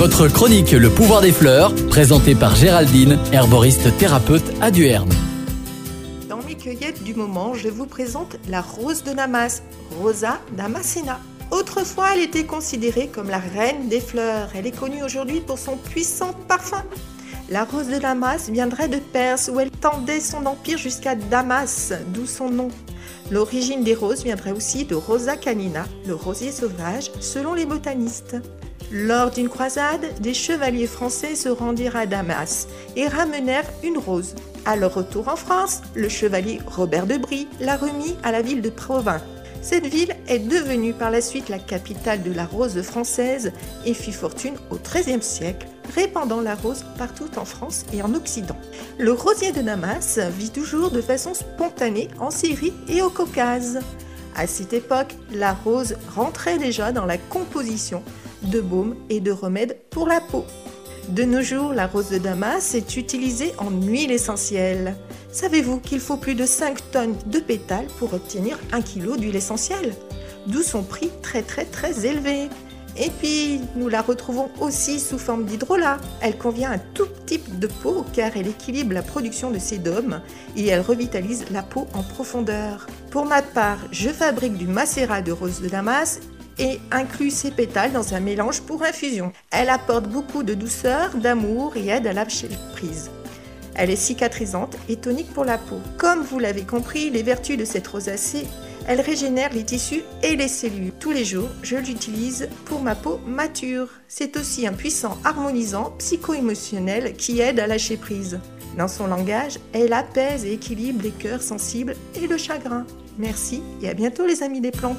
Votre chronique Le pouvoir des fleurs, présentée par Géraldine, herboriste thérapeute à Duerne. Dans mes cueillettes du moment, je vous présente la rose de Damas, Rosa damascena. Autrefois, elle était considérée comme la reine des fleurs. Elle est connue aujourd'hui pour son puissant parfum. La rose de Damas viendrait de Perse où elle tendait son empire jusqu'à Damas, d'où son nom. L'origine des roses viendrait aussi de Rosa canina, le rosier sauvage, selon les botanistes. Lors d'une croisade, des chevaliers français se rendirent à Damas et ramenèrent une rose. À leur retour en France, le chevalier Robert de Brie la remit à la ville de Provins. Cette ville est devenue par la suite la capitale de la rose française et fit fortune au XIIIe siècle, répandant la rose partout en France et en Occident. Le rosier de Damas vit toujours de façon spontanée en Syrie et au Caucase. À cette époque, la rose rentrait déjà dans la composition de baumes et de remèdes pour la peau. De nos jours, la rose de Damas est utilisée en huile essentielle. Savez-vous qu'il faut plus de 5 tonnes de pétales pour obtenir 1 kg d'huile essentielle? D'où son prix très très très élevé. Et puis, nous la retrouvons aussi sous forme d'hydrolat. Elle convient à tout type de peau car elle équilibre la production de sédum et elle revitalise la peau en profondeur. Pour ma part, je fabrique du macérat de rose de Damas et inclut ses pétales dans un mélange pour infusion. Elle apporte beaucoup de douceur, d'amour et aide à lâcher prise. Elle est cicatrisante et tonique pour la peau. Comme vous l'avez compris, les vertus de cette rosacée, elle régénère les tissus et les cellules. Tous les jours, je l'utilise pour ma peau mature. C'est aussi un puissant harmonisant psycho-émotionnel qui aide à lâcher prise. Dans son langage, elle apaise et équilibre les cœurs sensibles et le chagrin. Merci et à bientôt les amis des plantes.